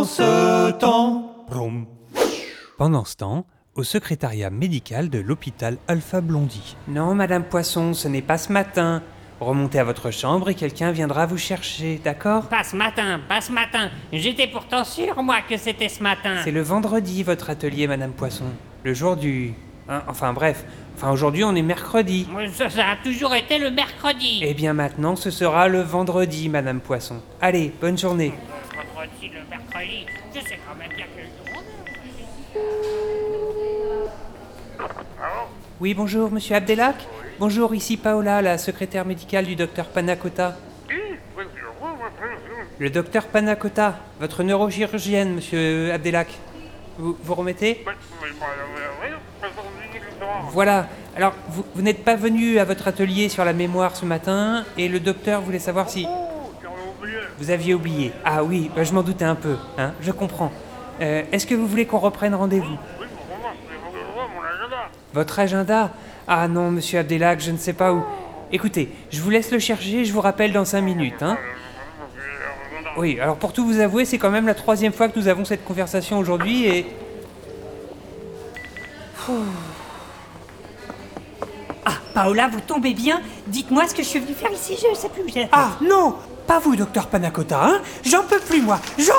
pendant ce temps. Vroom. Pendant ce temps, au secrétariat médical de l'hôpital Alpha Blondie. Non, Madame Poisson, ce n'est pas ce matin. Remontez à votre chambre et quelqu'un viendra vous chercher, d'accord? Pas ce matin, pas ce matin. J'étais pourtant sûr, moi, que c'était ce matin. C'est le vendredi, votre atelier, Madame Poisson. Le jour du... hein, enfin bref, enfin aujourd'hui on est mercredi. Ça, ça a toujours été le mercredi. Eh bien maintenant ce sera le vendredi, Madame Poisson. Allez, bonne journée. Le vendredi, le mercredi, je sais quand même bien que... Oui, bonjour, monsieur Abdelak Bonjour, ici Paola, la secrétaire médicale du docteur Panakota. Le docteur Panakota, votre neurochirurgienne, monsieur Abdelak. Vous, vous remettez Voilà. Alors, vous, vous n'êtes pas venu à votre atelier sur la mémoire ce matin et le docteur voulait savoir si... Vous aviez oublié. Ah oui, bah, je m'en doutais un peu, hein, je comprends. Euh, Est-ce que vous voulez qu'on reprenne rendez-vous? Votre agenda? Ah non, monsieur Abdelak, je ne sais pas où. Écoutez, je vous laisse le chercher, je vous rappelle dans 5 minutes, hein Oui, alors pour tout vous avouer, c'est quand même la troisième fois que nous avons cette conversation aujourd'hui et... Paola, vous tombez bien. Dites-moi ce que je suis venu faire ici, je sais plus. je- Ah non Pas vous, docteur Panacota, hein. J'en peux plus, moi. J'en